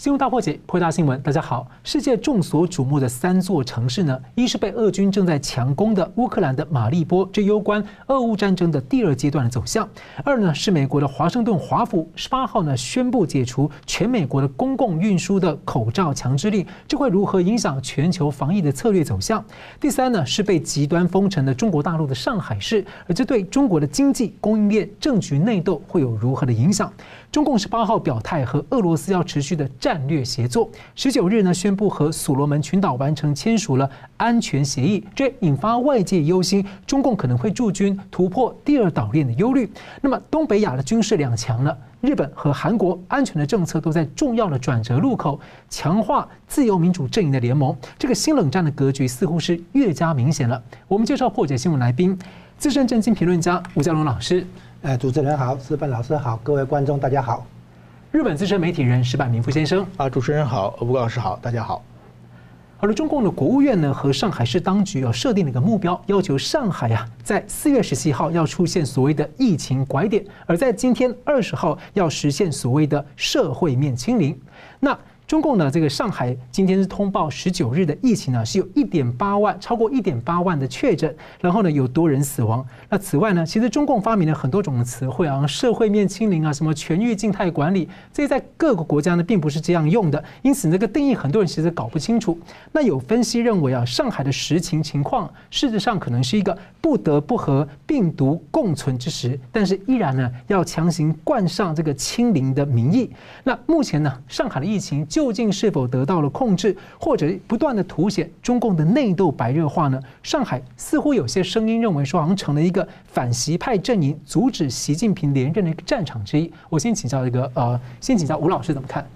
新闻大破解，破大新闻。大家好，世界众所瞩目的三座城市呢，一是被俄军正在强攻的乌克兰的马利波，这攸关俄乌战争的第二阶段的走向；二呢是美国的华盛顿华府，十八号呢宣布解除全美国的公共运输的口罩强制令，这会如何影响全球防疫的策略走向？第三呢是被极端封城的中国大陆的上海市，而这对中国的经济、供应链、政局内斗会有如何的影响？中共十八号表态和俄罗斯要持续的战略协作。十九日呢宣布和所罗门群岛完成签署了安全协议，这引发外界忧心，中共可能会驻军突破第二岛链的忧虑。那么东北亚的军事两强呢？日本和韩国安全的政策都在重要的转折路口强化自由民主阵营的联盟。这个新冷战的格局似乎是越加明显了。我们介绍破解新闻来宾，资深政经评论家吴佳龙老师。呃，主持人好，石板老师好，各位观众大家好。日本资深媒体人石板明夫先生啊，主持人好，吴老师好，大家好。好了，中共的国务院呢和上海市当局要设定了一个目标，要求上海呀在四月十七号要出现所谓的疫情拐点，而在今天二十号要实现所谓的社会面清零。那中共呢，这个上海今天是通报十九日的疫情呢，是有一点八万，超过一点八万的确诊，然后呢有多人死亡。那此外呢，其实中共发明了很多种的词汇啊，社会面清零啊，什么全域静态管理，这在各个国家呢并不是这样用的，因此那个定义很多人其实搞不清楚。那有分析认为啊，上海的实情情况事实上可能是一个不得不和病毒共存之时，但是依然呢要强行冠上这个清零的名义。那目前呢，上海的疫情就究竟是否得到了控制，或者不断的凸显中共的内斗白热化呢？上海似乎有些声音认为说，好像成了一个反习派阵营阻止习近平连任的一个战场之一。我先请教一个呃，先请教吴老师怎么看？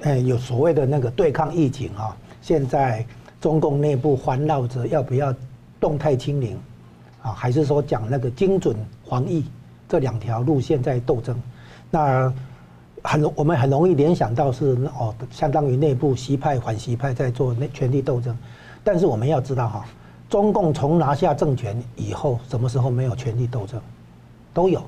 呃，有所谓的那个对抗疫情啊，现在中共内部环绕着要不要动态清零啊，还是说讲那个精准防疫这两条路线在斗争？那。很容，我们很容易联想到是哦，相当于内部习派反习派在做那权力斗争，但是我们要知道哈，中共从拿下政权以后，什么时候没有权力斗争？都有，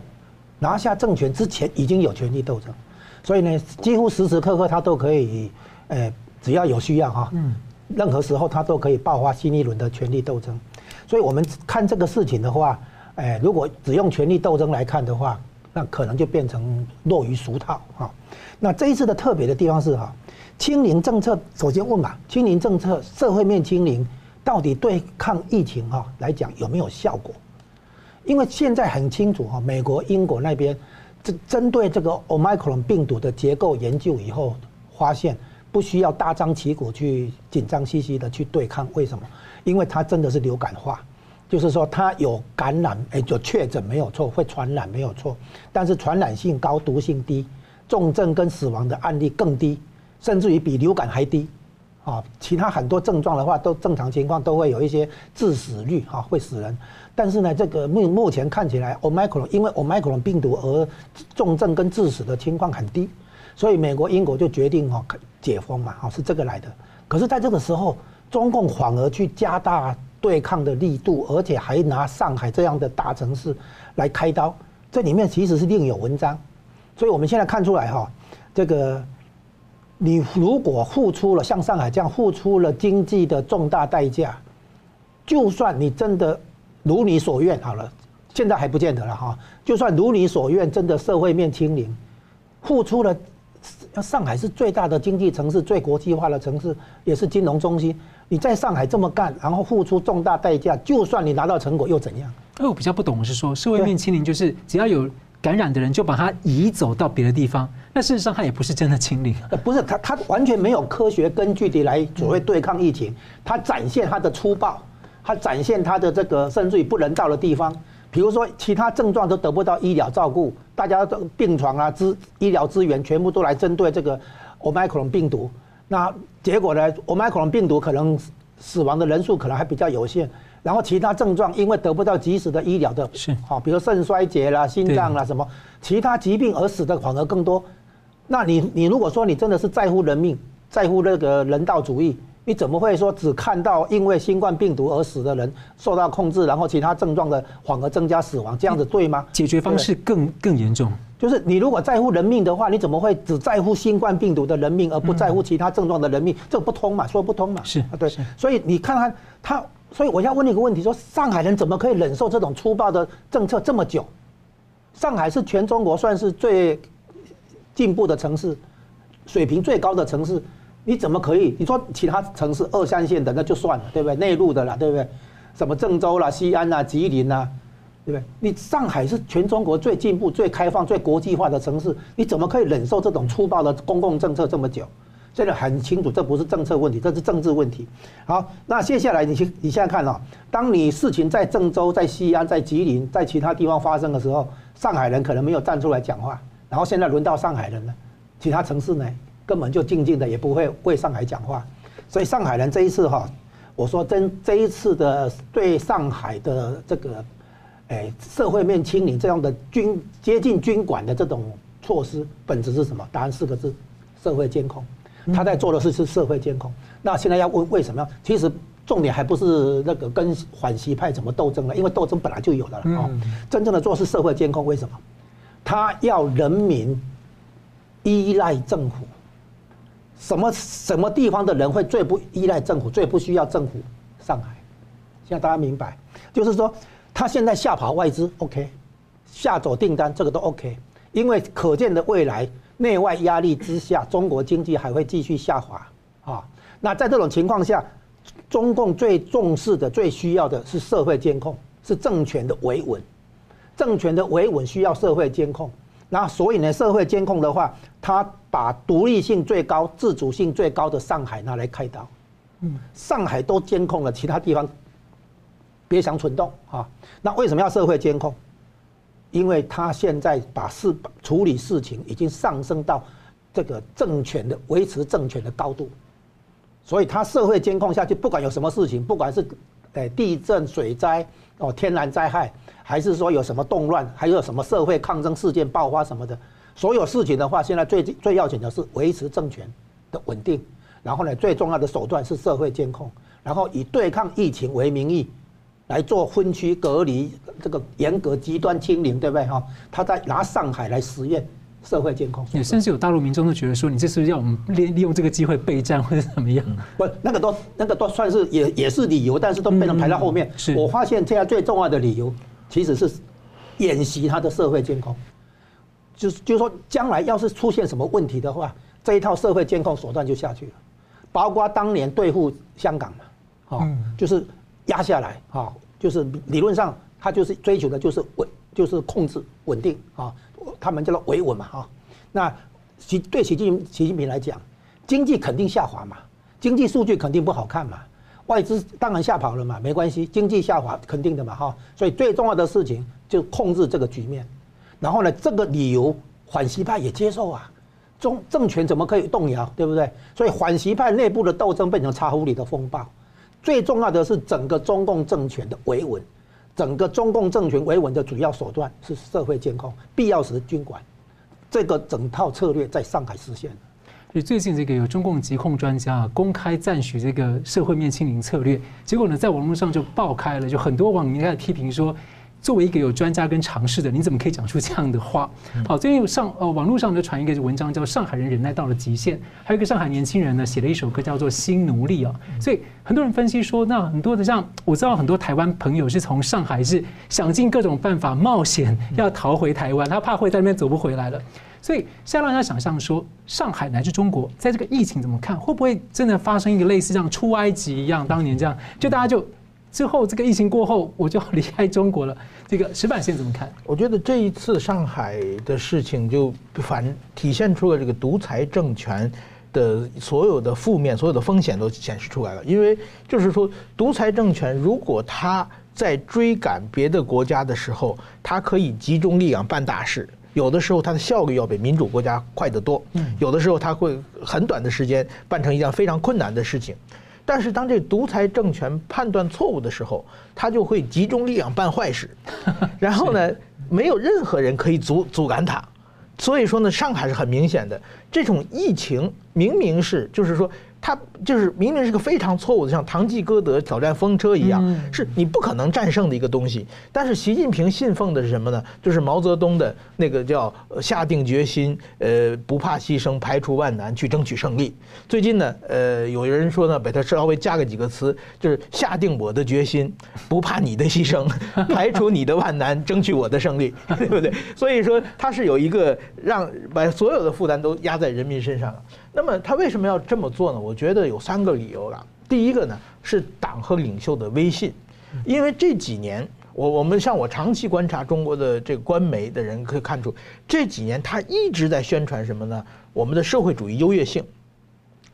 拿下政权之前已经有权力斗争，所以呢，几乎时时刻刻他都可以，呃，只要有需要哈，嗯，任何时候他都可以爆发新一轮的权力斗争。所以我们看这个事情的话，哎，如果只用权力斗争来看的话。那可能就变成落于俗套哈。那这一次的特别的地方是哈，清零政策首先问嘛，清零政策社会面清零到底对抗疫情哈来讲有没有效果？因为现在很清楚哈，美国、英国那边针针对这个 Omicron 病毒的结构研究以后，发现不需要大张旗鼓去紧张兮兮的去对抗。为什么？因为它真的是流感化。就是说，它有感染，哎，就确诊没有错，会传染没有错，但是传染性高，毒性低，重症跟死亡的案例更低，甚至于比流感还低，啊，其他很多症状的话，都正常情况都会有一些致死率，啊，会死人。但是呢，这个目目前看起来，Omicron 因为 Omicron 病毒而重症跟致死的情况很低，所以美国、英国就决定哈解封嘛，哈，是这个来的。可是在这个时候，中共反而去加大。对抗的力度，而且还拿上海这样的大城市来开刀，这里面其实是另有文章。所以我们现在看出来哈，这个你如果付出了像上海这样付出了经济的重大代价，就算你真的如你所愿好了，现在还不见得了哈。就算如你所愿，真的社会面清零，付出了，上海是最大的经济城市，最国际化的城市，也是金融中心。你在上海这么干，然后付出重大代价，就算你拿到成果又怎样？那我比较不懂的是说，社会面清零就是只要有感染的人就把他移走到别的地方，那事实上他也不是真的清零。不是他，他完全没有科学根据地来所谓对抗疫情，他展现他的粗暴，他展现他的这个甚至于不人道的地方，比如说其他症状都得不到医疗照顾，大家的病床啊资医疗资源全部都来针对这个 Omicron 病毒。那结果呢？Omicron 病毒可能死亡的人数可能还比较有限，然后其他症状因为得不到及时的医疗的，是好，比如肾衰竭啦、心脏啦什么其他疾病而死的反而更多。那你你如果说你真的是在乎人命，在乎那个人道主义，你怎么会说只看到因为新冠病毒而死的人受到控制，然后其他症状的反而增加死亡？这样子对吗？解决方式更更严重。就是你如果在乎人命的话，你怎么会只在乎新冠病毒的人命，而不在乎其他症状的人命？这不通嘛，说不通嘛。是啊，对。所以你看看他，所以我要问你一个问题：说上海人怎么可以忍受这种粗暴的政策这么久？上海是全中国算是最进步的城市，水平最高的城市，你怎么可以？你说其他城市二三线的那就算了，对不对？内陆的啦，对不对？什么郑州啦、西安啦、吉林啦。对不对？你上海是全中国最进步、最开放、最国际化的城市，你怎么可以忍受这种粗暴的公共政策这么久？现在很清楚，这不是政策问题，这是政治问题。好，那接下来你去，你现在看哦，当你事情在郑州、在西安、在吉林、在其他地方发生的时候，上海人可能没有站出来讲话，然后现在轮到上海人了，其他城市呢，根本就静静的，也不会为上海讲话。所以上海人这一次哈，我说真，这一次的对上海的这个。哎，社会面清理这样的军接近军管的这种措施，本质是什么？答案四个字：社会监控。他在做的是是社会监控。那现在要问为什么？其实重点还不是那个跟反西派怎么斗争了，因为斗争本来就有的了啊。真正的做是社会监控，为什么？他要人民依赖政府。什么什么地方的人会最不依赖政府，最不需要政府？上海。现在大家明白，就是说。他现在吓跑外资，OK，吓走订单，这个都 OK，因为可见的未来内外压力之下，中国经济还会继续下滑啊。那在这种情况下，中共最重视的、最需要的是社会监控，是政权的维稳。政权的维稳需要社会监控，那所以呢，社会监控的话，他把独立性最高、自主性最高的上海拿来开刀。嗯，上海都监控了，其他地方。别想蠢动啊！那为什么要社会监控？因为他现在把事处理事情已经上升到这个政权的维持政权的高度，所以他社会监控下去，不管有什么事情，不管是诶地震、水灾哦、天然灾害，还是说有什么动乱，还有什么社会抗争事件爆发什么的，所有事情的话，现在最最要紧的是维持政权的稳定。然后呢，最重要的手段是社会监控，然后以对抗疫情为名义。来做分区隔离，这个严格极端清零，对不对哈？他在拿上海来实验社会监控，也甚至有大陆民众都觉得说，你这是要我们利利用这个机会备战或者怎么样？不，那个都那个都算是也也是理由，但是都被人排到后面。是我发现现在最重要的理由其实是演习他的社会监控，就是就是说将来要是出现什么问题的话，这一套社会监控手段就下去了，包括当年对付香港嘛，哦，就是。压下来啊，就是理论上他就是追求的就是稳，就是控制稳定啊，他们叫做维稳嘛哈。那习对习近习近平来讲，经济肯定下滑嘛，经济数据肯定不好看嘛，外资当然吓跑了嘛，没关系，经济下滑肯定的嘛哈。所以最重要的事情就控制这个局面，然后呢，这个理由反习派也接受啊，中政权怎么可以动摇，对不对？所以反习派内部的斗争变成茶壶里的风暴。最重要的是整个中共政权的维稳，整个中共政权维稳的主要手段是社会监控，必要时军管，这个整套策略在上海实现了。所以最近这个有中共疾控专家公开赞许这个社会面清零策略，结果呢，在网络上就爆开了，就很多网民开始批评说。作为一个有专家跟常识的，你怎么可以讲出这样的话？好，最近上呃网络上就传一个文章，叫《上海人忍耐到了极限》，还有一个上海年轻人呢写了一首歌，叫做《新奴隶》啊。所以很多人分析说，那很多的像我知道很多台湾朋友是从上海是想尽各种办法冒险要逃回台湾，他怕会在那边走不回来了。所以现在让大家想象说，上海乃至中国在这个疫情怎么看？会不会真的发生一个类似像出埃及一样，当年这样，就大家就。之后这个疫情过后，我就要离开中国了。这个石板线怎么看？我觉得这一次上海的事情就反体现出了这个独裁政权的所有的负面、所有的风险都显示出来了。因为就是说，独裁政权如果他在追赶别的国家的时候，他可以集中力量办大事，有的时候他的效率要比民主国家快得多。有的时候他会很短的时间办成一件非常困难的事情。但是当这独裁政权判断错误的时候，他就会集中力量办坏事，然后呢，没有任何人可以阻阻拦他。所以说呢，上海是很明显的，这种疫情明明是就是说他就是明明是个非常错误的，像唐吉诃德挑战风车一样，是你不可能战胜的一个东西。但是习近平信奉的是什么呢？就是毛泽东的那个叫下定决心，呃，不怕牺牲，排除万难去争取胜利。最近呢，呃，有人说呢，把它稍微加个几个词，就是下定我的决心，不怕你的牺牲，排除你的万难，争取我的胜利，对不对？所以说他是有一个让把所有的负担都压在人民身上。那么他为什么要这么做呢？我觉得有三个理由了。第一个呢是党和领袖的威信，因为这几年我我们像我长期观察中国的这个官媒的人可以看出，这几年他一直在宣传什么呢？我们的社会主义优越性，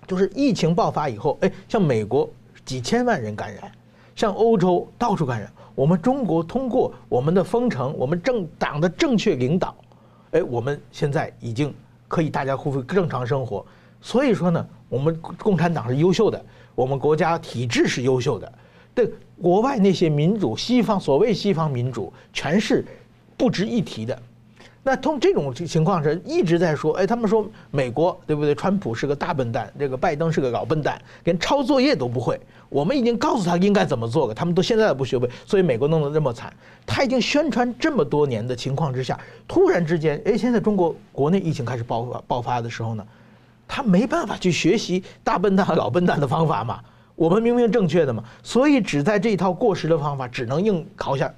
就是疫情爆发以后，哎，像美国几千万人感染，像欧洲到处感染，我们中国通过我们的封城，我们政党的正确领导，哎，我们现在已经可以大家恢复正常生活。所以说呢，我们共产党是优秀的，我们国家体制是优秀的。对国外那些民主，西方所谓西方民主，全是不值一提的。那通这种情况是一直在说，哎，他们说美国对不对？川普是个大笨蛋，这个拜登是个老笨蛋，连抄作业都不会。我们已经告诉他应该怎么做了，他们都现在都不学会，所以美国弄得这么惨。他已经宣传这么多年的情况之下，突然之间，哎，现在中国国内疫情开始爆发爆发的时候呢？他没办法去学习大笨蛋和老笨蛋的方法嘛？我们明明正确的嘛，所以只在这一套过时的方法，只能硬考下。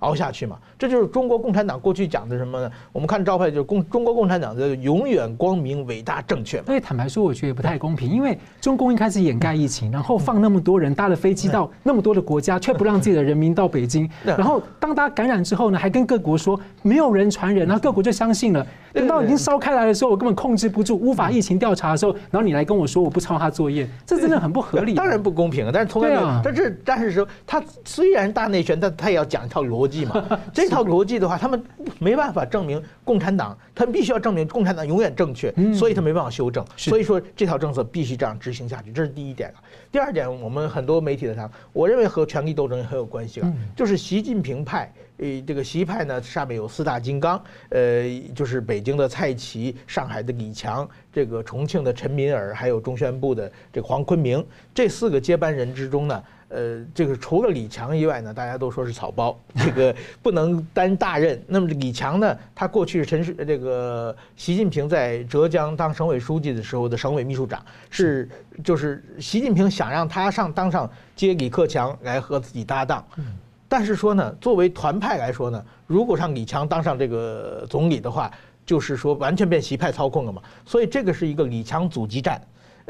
熬下去嘛，这就是中国共产党过去讲的什么呢？我们看招牌就是共中国共产党的永远光明、伟大、正确。所以坦白说，我觉得也不太公平，因为中共一开始掩盖疫情，然后放那么多人搭了飞机到 那么多的国家，却不让自己的人民到北京。然后当他感染之后呢，还跟各国说没有人传人，然后各国就相信了。等到已经烧开来的时候，我根本控制不住，无法疫情调查的时候，然后你来跟我说我不抄他作业，这真的很不合理。当然不公平，但是从来没有。但是但是说他虽然大内宣，但他也要讲一套逻辑嘛。这套逻辑的话，他们没办法证明共产党，他们必须要证明共产党永远正确，所以他没办法修正。所以说这套政策必须这样执行下去，这是第一点。第二点，我们很多媒体的谈，我认为和权力斗争也很有关系啊，就是习近平派，呃，这个习派呢，上面有四大金刚，呃，就是北京的蔡奇、上海的李强、这个重庆的陈敏尔，还有中宣部的这个黄坤明，这四个接班人之中呢。呃，这个除了李强以外呢，大家都说是草包，这个不能担大任。那么李强呢，他过去是陈是这个习近平在浙江当省委书记的时候的省委秘书长，是就是习近平想让他上当上接李克强来和自己搭档。但是说呢，作为团派来说呢，如果让李强当上这个总理的话，就是说完全被习派操控了嘛。所以这个是一个李强阻击战。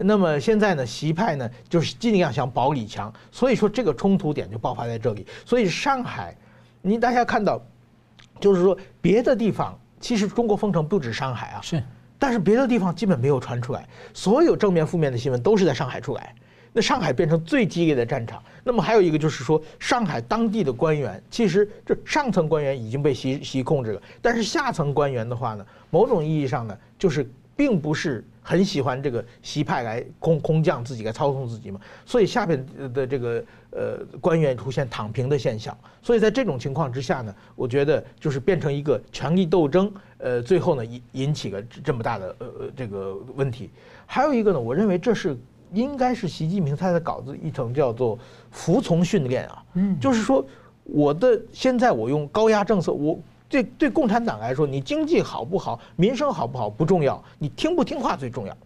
那么现在呢，习派呢就是尽量想保李强，所以说这个冲突点就爆发在这里。所以上海，你大家看到，就是说别的地方其实中国封城不止上海啊，是，但是别的地方基本没有传出来，所有正面负面的新闻都是在上海出来，那上海变成最激烈的战场。那么还有一个就是说，上海当地的官员其实这上层官员已经被习习控制了，但是下层官员的话呢，某种意义上呢，就是并不是。很喜欢这个习派来空空降自己来操纵自己嘛，所以下边的这个呃官员出现躺平的现象，所以在这种情况之下呢，我觉得就是变成一个权力斗争，呃，最后呢引引起了这么大的呃这个问题。还有一个呢，我认为这是应该是习近平他的稿子一种叫做服从训练啊，嗯，就是说我的现在我用高压政策我。对对，共产党来说，你经济好不好，民生好不好不重要，你听不听话最重要。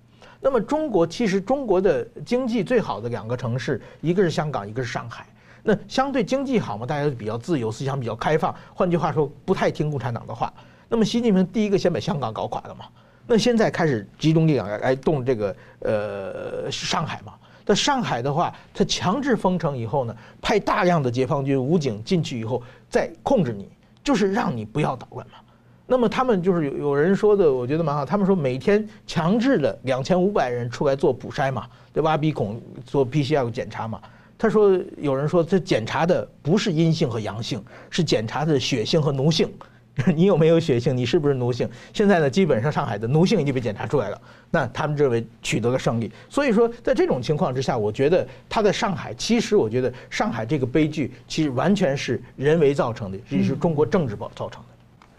那么中国其实中国的经济最好的两个城市，一个是香港，一个是上海。那相对经济好嘛，大家都比较自由，思想比较开放。换句话说，不太听共产党的话。那么习近平第一个先把香港搞垮了嘛，那现在开始集中力量来来动这个呃上海嘛。在上海的话，他强制封城以后呢，派大量的解放军武警进去以后再控制你。就是让你不要捣乱嘛，那么他们就是有有人说的，我觉得蛮好。他们说每天强制的两千五百人出来做补筛嘛，对？挖鼻孔做 PCR 检查嘛。他说有人说这检查的不是阴性和阳性，是检查的血性和脓性。你有没有血性？你是不是奴性？现在呢，基本上上海的奴性已经被检查出来了。那他们认为取得了胜利。所以说，在这种情况之下，我觉得他在上海，其实我觉得上海这个悲剧其实完全是人为造成的，也是中国政治造造成的。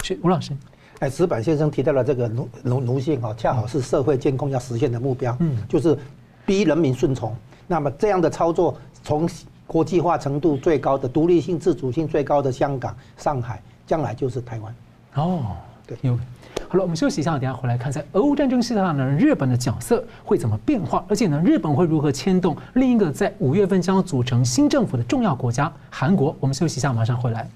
是吴老师，哎，石板先生提到了这个奴奴奴性哦，恰好是社会监控要实现的目标。嗯，就是逼人民顺从。那么这样的操作，从国际化程度最高的、独立性、自主性最高的香港、上海，将来就是台湾。哦，对，有。好了，我们休息一下，等下回来看，在俄乌战争之下呢，日本的角色会怎么变化？而且呢，日本会如何牵动另一个在五月份将组成新政府的重要国家——韩国？我们休息一下，马上回来。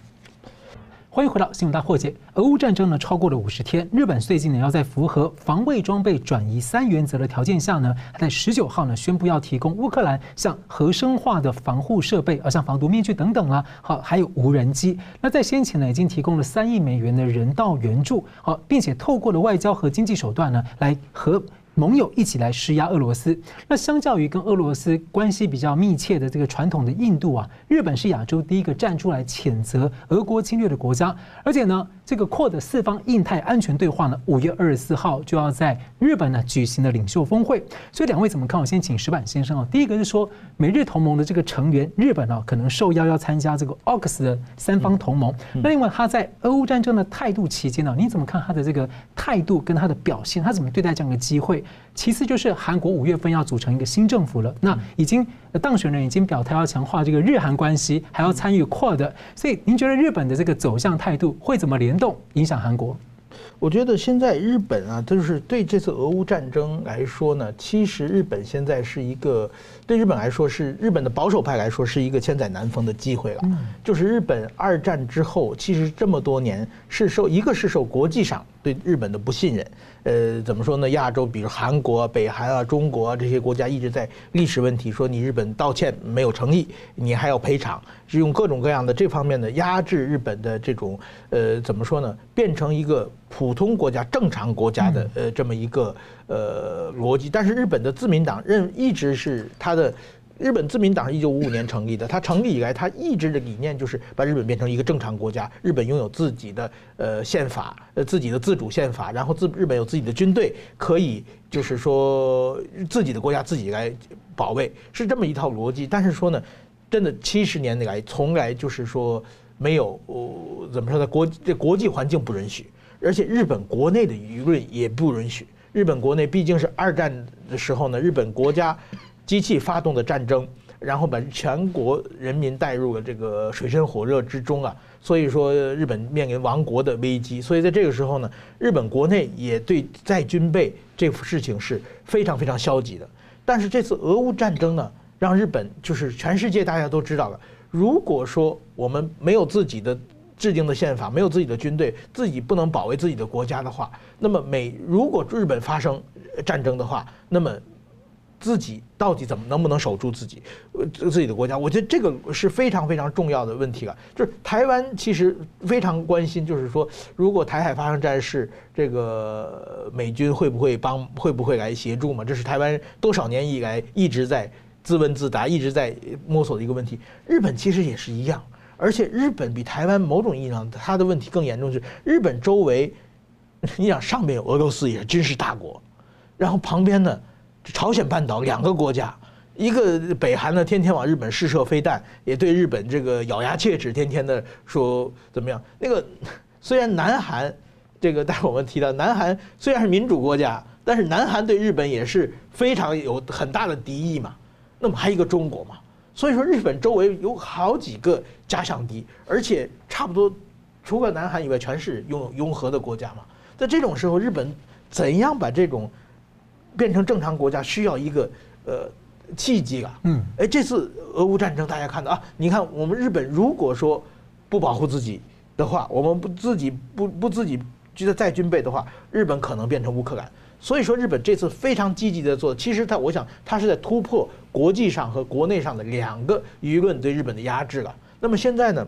欢迎回到新闻大破解。俄乌战争呢，超过了五十天，日本最近呢，要在符合防卫装备转移三原则的条件下呢，在十九号呢，宣布要提供乌克兰像核生化的防护设备，而像防毒面具等等啦，好，还有无人机。那在先前呢，已经提供了三亿美元的人道援助，好，并且透过了外交和经济手段呢，来和。盟友一起来施压俄罗斯。那相较于跟俄罗斯关系比较密切的这个传统的印度啊，日本是亚洲第一个站出来谴责俄国侵略的国家，而且呢。这个 QUAD 四方印太安全对话呢，五月二十四号就要在日本呢举行的领袖峰会。所以两位怎么看？我先请石板先生哦。第一个是说，美日同盟的这个成员日本哦，可能受邀要参加这个 AUKUS 的三方同盟。那另外他在俄乌战争的态度期间呢，你怎么看他的这个态度跟他的表现？他怎么对待这样的机会？其次就是韩国五月份要组成一个新政府了，那已经当选人已经表态要强化这个日韩关系，还要参与扩的。所以您觉得日本的这个走向态度会怎么联？动影响韩国，我觉得现在日本啊，就是对这次俄乌战争来说呢，其实日本现在是一个对日本来说是日本的保守派来说是一个千载难逢的机会了。就是日本二战之后，其实这么多年是受一个是受国际上对日本的不信任。呃，怎么说呢？亚洲，比如韩国、北韩啊、中国啊这些国家一直在历史问题说你日本道歉没有诚意，你还要赔偿，是用各种各样的这方面的压制日本的这种呃，怎么说呢？变成一个普通国家、正常国家的呃这么一个呃逻辑。但是日本的自民党认一直是他的。日本自民党是一九五五年成立的，它成立以来，它一直的理念就是把日本变成一个正常国家。日本拥有自己的呃宪法，呃自己的自主宪法，然后自日本有自己的军队，可以就是说自己的国家自己来保卫，是这么一套逻辑。但是说呢，真的七十年来从来就是说没有，呃，怎么说呢？国这国际环境不允许，而且日本国内的舆论也不允许。日本国内毕竟是二战的时候呢，日本国家。机器发动的战争，然后把全国人民带入了这个水深火热之中啊，所以说日本面临亡国的危机。所以在这个时候呢，日本国内也对再军备这个事情是非常非常消极的。但是这次俄乌战争呢，让日本就是全世界大家都知道了，如果说我们没有自己的制定的宪法，没有自己的军队，自己不能保卫自己的国家的话，那么美如果日本发生战争的话，那么。自己到底怎么能不能守住自己，呃，自己的国家？我觉得这个是非常非常重要的问题了。就是台湾其实非常关心，就是说，如果台海发生战事，这个美军会不会帮，会不会来协助嘛？这是台湾多少年以来一直在自问自答、一直在摸索的一个问题。日本其实也是一样，而且日本比台湾某种意义上它的问题更严重，就是日本周围，你想上面有俄罗斯也是军事大国，然后旁边呢？朝鲜半岛两个国家，一个北韩呢，天天往日本试射飞弹，也对日本这个咬牙切齿，天天的说怎么样？那个虽然南韩，这个待会我们提到，南韩虽然是民主国家，但是南韩对日本也是非常有很大的敌意嘛。那么还有一个中国嘛，所以说日本周围有好几个假想敌，而且差不多除了南韩以外，全是拥拥核的国家嘛。在这种时候，日本怎样把这种变成正常国家需要一个呃契机啊，嗯，哎，这次俄乌战争大家看到啊，你看我们日本如果说不保护自己的话，我们不自己不不自己觉得再军备的话，日本可能变成乌克兰。所以说日本这次非常积极的做，其实他我想他是在突破国际上和国内上的两个舆论对日本的压制了。那么现在呢，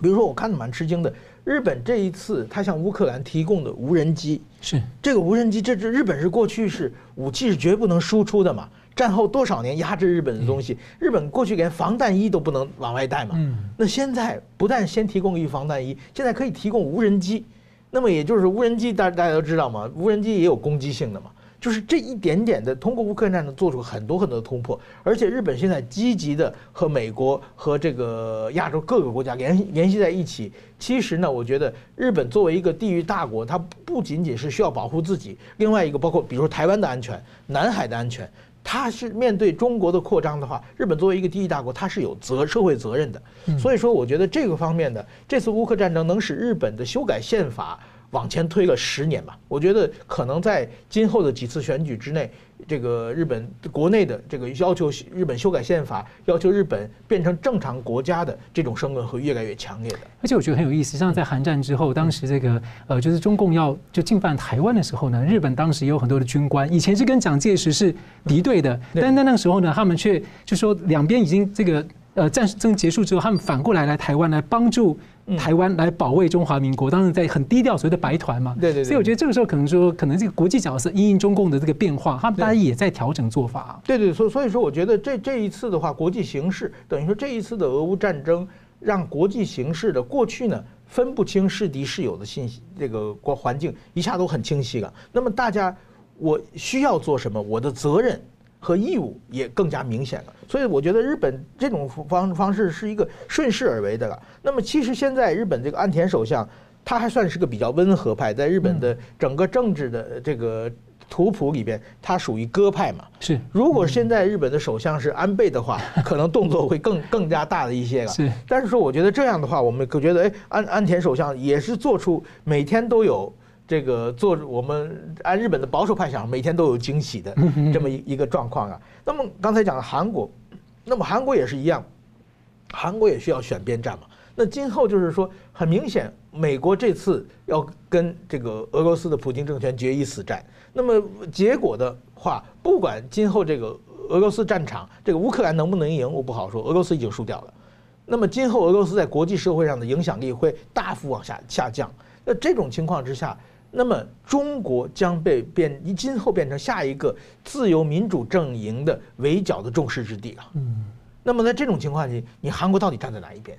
比如说我看的蛮吃惊的。日本这一次，他向乌克兰提供的无人机是这个无人机，这这日本是过去是武器是绝不能输出的嘛？战后多少年压制日本的东西，日本过去连防弹衣都不能往外带嘛？那现在不但先提供一防弹衣，现在可以提供无人机。那么也就是无人机，大大家都知道嘛，无人机也有攻击性的嘛。就是这一点点的通过乌克兰战争做出很多很多的突破，而且日本现在积极的和美国和这个亚洲各个国家联联系在一起。其实呢，我觉得日本作为一个地域大国，它不仅仅是需要保护自己，另外一个包括比如说台湾的安全、南海的安全，它是面对中国的扩张的话，日本作为一个第一大国，它是有责社会责任的。所以说，我觉得这个方面的这次乌克战争能使日本的修改宪法。往前推了十年吧，我觉得可能在今后的几次选举之内，这个日本国内的这个要求日本修改宪法、要求日本变成正常国家的这种声浪会越来越强烈的。而且我觉得很有意思，像在韩战之后，当时这个呃，就是中共要就进犯台湾的时候呢，日本当时也有很多的军官，以前是跟蒋介石是敌对的，但在那个时候呢，他们却就说两边已经这个呃战争结束之后，他们反过来来台湾来帮助。台湾来保卫中华民国，当然在很低调，所谓的白团嘛。对对对。所以我觉得这个时候可能说，可能这个国际角色因应中共的这个变化，他们大家也在调整做法。对对，所所以说，我觉得这这一次的话，国际形势等于说这一次的俄乌战争，让国际形势的过去呢分不清是敌是友的信息，这个国环境一下都很清晰了。那么大家，我需要做什么？我的责任。和义务也更加明显了，所以我觉得日本这种方方式是一个顺势而为的了。那么其实现在日本这个岸田首相，他还算是个比较温和派，在日本的整个政治的这个图谱里边，他属于鸽派嘛。是，如果现在日本的首相是安倍的话，可能动作会更更加大的一些了。是，但是说我觉得这样的话，我们可觉得，哎，安安田首相也是做出每天都有。这个做我们按日本的保守派想，每天都有惊喜的这么一一个状况啊。那么刚才讲的韩国，那么韩国也是一样，韩国也需要选边站嘛。那今后就是说，很明显，美国这次要跟这个俄罗斯的普京政权决一死战。那么结果的话，不管今后这个俄罗斯战场，这个乌克兰能不能赢，我不好说。俄罗斯已经输掉了。那么今后俄罗斯在国际社会上的影响力会大幅往下下降。那这种情况之下，那么中国将被变，今后变成下一个自由民主阵营的围剿的众矢之的啊。嗯，那么在这种情况下，你韩国到底站在哪一边？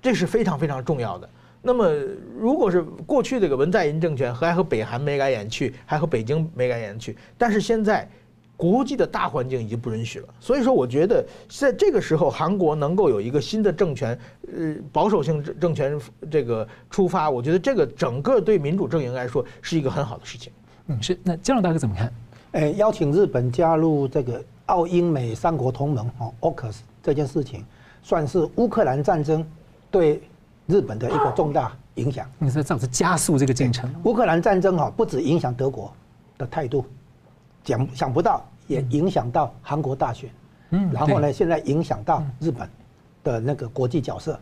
这是非常非常重要的。那么如果是过去这个文在寅政权还和北韩眉来眼去，还和北京眉来眼去，但是现在。国际的大环境已经不允许了，所以说我觉得在这个时候，韩国能够有一个新的政权，呃，保守性政权这个出发，我觉得这个整个对民主阵营来说是一个很好的事情。嗯，是。那姜老大哥怎么看？哎，邀请日本加入这个澳英美三国同盟哦，AUKUS 这件事情，算是乌克兰战争对日本的一个重大影响。你说这样子加速这个进程？乌克兰战争哈，不止影响德国的态度。讲想不到，也影响到韩国大选，嗯，然后呢，现在影响到日本的那个国际角色。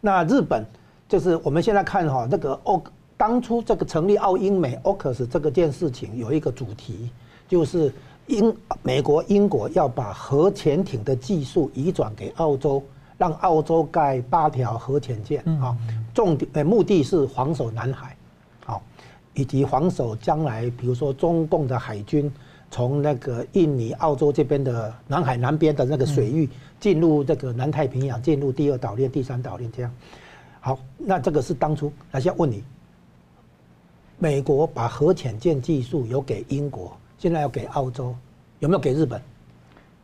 那日本就是我们现在看哈，那个澳当初这个成立澳英美 AUKUS 这个件事情有一个主题，就是英美国英国要把核潜艇的技术移转给澳洲，让澳洲盖八条核潜舰啊，重点呃目的是防守南海，好，以及防守将来比如说中共的海军。从那个印尼、澳洲这边的南海南边的那个水域进入这个南太平洋，进入第二岛链、第三岛链这样。好，那这个是当初。那现在问你，美国把核潜舰技术有给英国，现在要给澳洲，有没有给日本？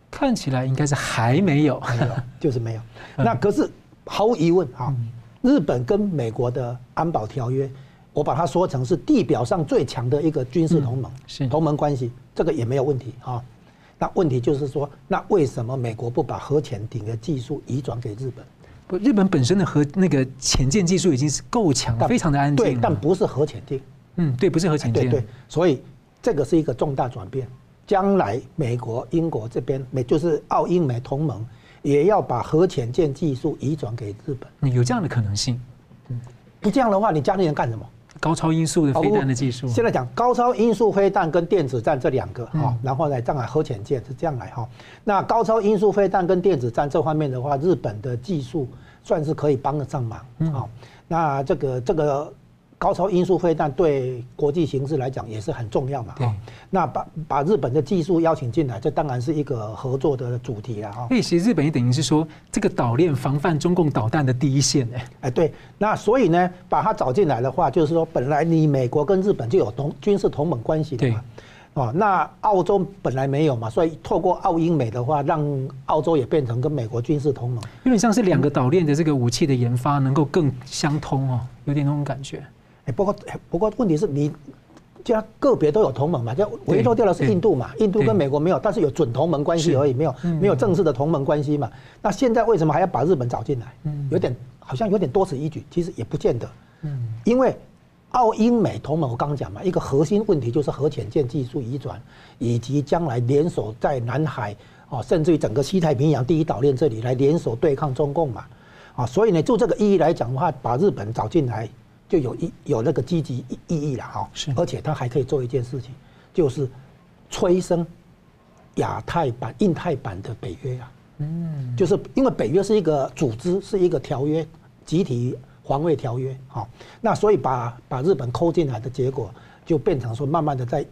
看起来应该是还没有，没有，就是没有。那可是毫无疑问哈，日本跟美国的安保条约。我把它说成是地表上最强的一个军事同盟，是同盟关系，这个也没有问题啊。那问题就是说，那为什么美国不把核潜艇的技术移转给日本？不，日本本身的核那个潜舰技术已经是够强，非常的安全。对，但不是核潜艇。嗯，对，不是核潜艇。对对，所以这个是一个重大转变。将来美国、英国这边，美就是澳英美同盟，也要把核潜舰技术移转给日本。有这样的可能性？嗯，不这样的话，你加那人干什么？高超音速的飞弹的技术，现在讲高超音速飞弹跟电子战这两个哈，然后呢，再来核潜舰是这样来哈。那高超音速飞弹跟电子战这方面的话，日本的技术算是可以帮得上忙啊。那这个这个。高超音速飞弹对国际形势来讲也是很重要嘛。对，那把把日本的技术邀请进来，这当然是一个合作的主题了哈。所以其实日本也等于是说，这个岛链防范中共导弹的第一线哎。哎，对，那所以呢，把它找进来的话，就是说，本来你美国跟日本就有同军事同盟关系的嘛。哦，那澳洲本来没有嘛，所以透过澳英美的话，让澳洲也变成跟美国军事同盟，有点像是两个岛链的这个武器的研发能够更相通哦，有点那种感觉。哎，不过不过问题是你，既然个别都有同盟嘛，就唯一漏掉的是印度嘛，印度跟美国没有，但是有准同盟关系而已，没有没有正式的同盟关系嘛。那现在为什么还要把日本找进来？有点好像有点多此一举，其实也不见得。嗯，因为。澳英美同盟，我刚刚讲嘛，一个核心问题就是核潜舰技术移转，以及将来联手在南海啊，甚至于整个西太平洋第一岛链这里来联手对抗中共嘛，啊，所以呢，就这个意义来讲的话，把日本找进来就有一有那个积极意义了哈。是，而且它还可以做一件事情，就是催生亚太版、印太版的北约啊。嗯，就是因为北约是一个组织，是一个条约，集体。防卫条约，好，那所以把把日本抠进来的结果，就变成说，慢慢的在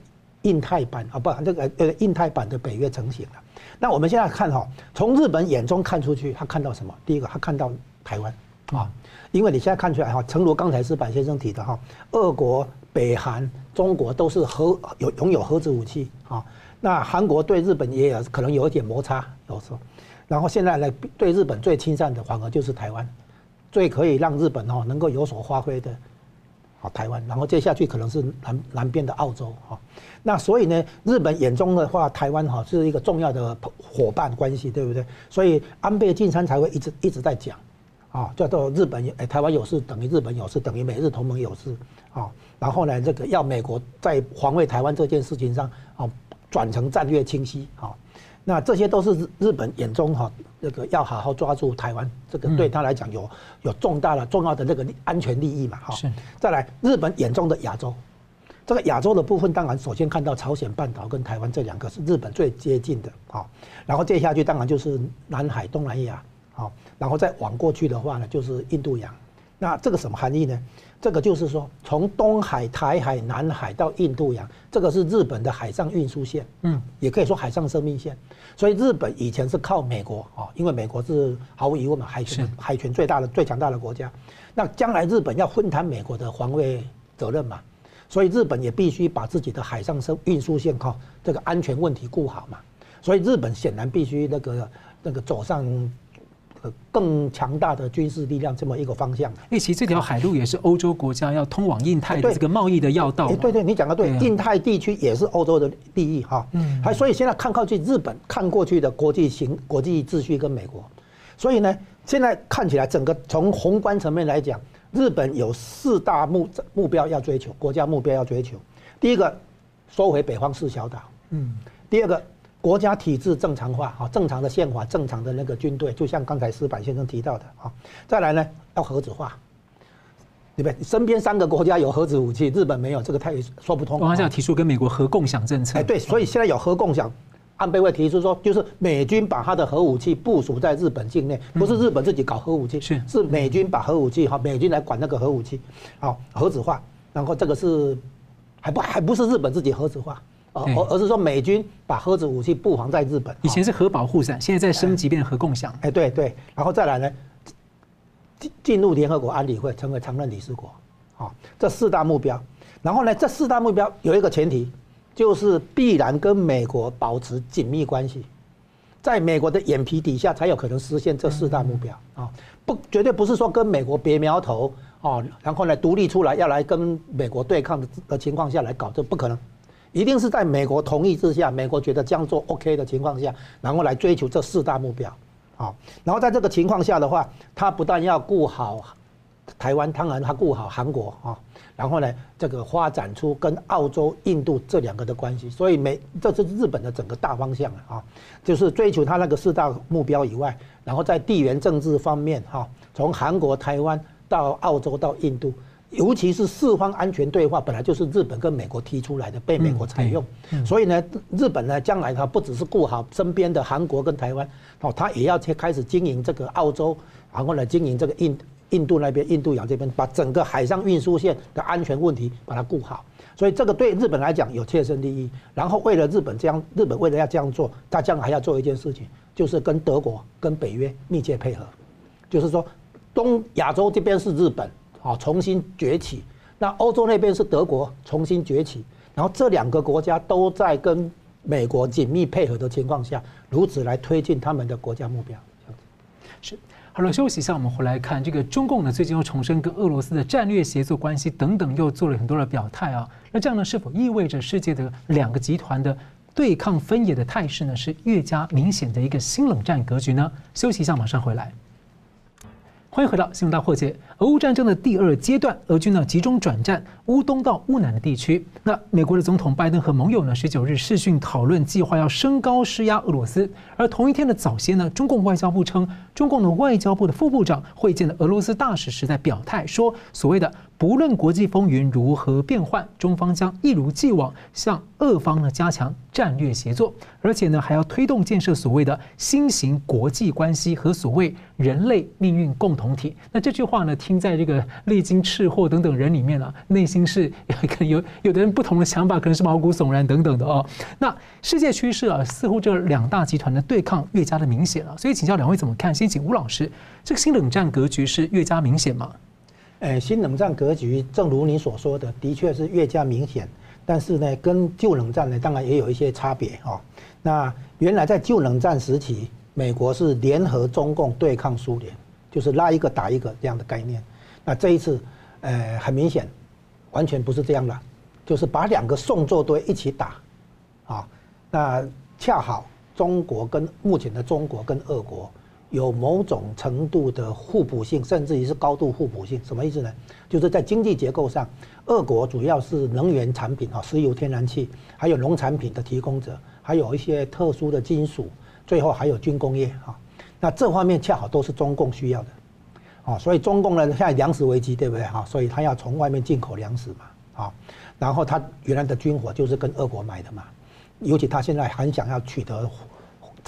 印太版啊，不，这个呃印太版的北约成型了。那我们现在看哈，从日本眼中看出去，他看到什么？第一个，他看到台湾啊，因为你现在看出来哈，诚如刚才是板先生提的哈，俄国、北韩、中国都是核有拥有核子武器啊。那韩国对日本也有可能有一点摩擦，有时候，然后现在呢，对日本最亲善的反而就是台湾。最可以让日本哦能够有所发挥的，啊台湾，然后接下去可能是南南边的澳洲哈，那所以呢，日本眼中的话，台湾哈是一个重要的伙伴关系，对不对？所以安倍晋三才会一直一直在讲，啊，叫做日本哎台湾有事等于日本有事等于美日同盟有事啊，然后呢，这个要美国在防卫台湾这件事情上啊转成战略清晰啊。那这些都是日日本眼中哈，这个要好好抓住台湾，这个对他来讲有有重大的重要的那个安全利益嘛哈。是。再来，日本眼中的亚洲，这个亚洲的部分，当然首先看到朝鲜半岛跟台湾这两个是日本最接近的啊。然后接下去当然就是南海、东南亚啊，然后再往过去的话呢，就是印度洋。那这个什么含义呢？这个就是说，从东海、台海、南海到印度洋，这个是日本的海上运输线，嗯，也可以说海上生命线。所以日本以前是靠美国啊，因为美国是毫无疑问嘛，海权海权最大的、最强大的国家。那将来日本要分摊美国的防卫责任嘛，所以日本也必须把自己的海上生运输线靠这个安全问题顾好嘛。所以日本显然必须那个那个走上。更强大的军事力量这么一个方向。哎，其实这条海路也是欧洲国家要通往印太的这个贸易的要道。哎，对对，你讲的对，印太地区也是欧洲的利益哈。嗯。还所以现在看过去，日本看过去的国际形、国际秩序跟美国，所以呢，现在看起来整个从宏观层面来讲，日本有四大目目标要追求，国家目标要追求。第一个，收回北方四小岛。嗯。第二个。国家体制正常化，啊，正常的宪法，正常的那个军队，就像刚才石板先生提到的，啊，再来呢，要核子化，对不对？身边三个国家有核子武器，日本没有，这个太说不通。我刚才提出跟美国核共享政策，哎，对，所以现在有核共享，安倍会提出说，就是美军把他的核武器部署在日本境内，不是日本自己搞核武器，是是美军把核武器，哈，美军来管那个核武器，好，核子化，然后这个是还不还不是日本自己核子化。而而是说美军把核子武器布防在日本，以前是核保护伞，现在在升级变成核共享。哎，对对，然后再来呢，进进入联合国安理会，成为常任理事国，啊，这四大目标。然后呢，这四大目标有一个前提，就是必然跟美国保持紧密关系，在美国的眼皮底下才有可能实现这四大目标啊，不，绝对不是说跟美国别苗头哦，然后呢独立出来要来跟美国对抗的情况下来搞，这不可能。一定是在美国同意之下，美国觉得这样做 OK 的情况下，然后来追求这四大目标，好，然后在这个情况下的话，他不但要顾好台湾，当然他顾好韩国啊，然后呢，这个发展出跟澳洲、印度这两个的关系，所以美这是日本的整个大方向啊，就是追求他那个四大目标以外，然后在地缘政治方面哈，从韩国、台湾到澳洲到印度。尤其是四方安全对话，本来就是日本跟美国提出来的，被美国采用。所以呢，日本呢，将来它不只是顾好身边的韩国跟台湾，哦，它也要去开始经营这个澳洲，然后呢，经营这个印印度那边、印度洋这边，把整个海上运输线的安全问题把它顾好。所以这个对日本来讲有切身利益。然后为了日本这样，日本为了要这样做，它将来还要做一件事情，就是跟德国、跟北约密切配合。就是说，东亚洲这边是日本。啊，重新崛起。那欧洲那边是德国重新崛起。然后这两个国家都在跟美国紧密配合的情况下，如此来推进他们的国家目标。是。好了，休息一下，我们回来看这个中共呢，最近又重申跟俄罗斯的战略协作关系等等，又做了很多的表态啊。那这样呢，是否意味着世界的两个集团的对抗分野的态势呢，是越加明显的一个新冷战格局呢？休息一下，马上回来。欢迎回到新闻大破解。俄乌战争的第二阶段，俄军呢集中转战乌东到乌南的地区。那美国的总统拜登和盟友呢，十九日视讯讨论计划，要升高施压俄罗斯。而同一天的早些呢，中共外交部称，中共的外交部的副部长会见了俄罗斯大使时，在表态说，所谓的不论国际风云如何变幻，中方将一如既往向俄方呢加强战略协作，而且呢还要推动建设所谓的新型国际关系和所谓人类命运共同体。那这句话呢，听在这个历经赤货等等人里面啊，内心是可能有有的人不同的想法，可能是毛骨悚然等等的哦。那世界趋势啊，似乎这两大集团的对抗越加的明显了。所以请教两位怎么看？先请吴老师，这个新冷战格局是越加明显吗？呃，新冷战格局，正如你所说的，的确是越加明显。但是呢，跟旧冷战呢，当然也有一些差别哦。那原来在旧冷战时期，美国是联合中共对抗苏联，就是拉一个打一个这样的概念。那这一次，呃，很明显，完全不是这样的，就是把两个宋作堆一起打，啊，那恰好中国跟目前的中国跟俄国。有某种程度的互补性，甚至于是高度互补性，什么意思呢？就是在经济结构上，俄国主要是能源产品啊，石油、天然气，还有农产品的提供者，还有一些特殊的金属，最后还有军工业啊。那这方面恰好都是中共需要的，啊，所以中共呢现在粮食危机，对不对哈？所以他要从外面进口粮食嘛，啊，然后他原来的军火就是跟俄国买的嘛，尤其他现在很想要取得。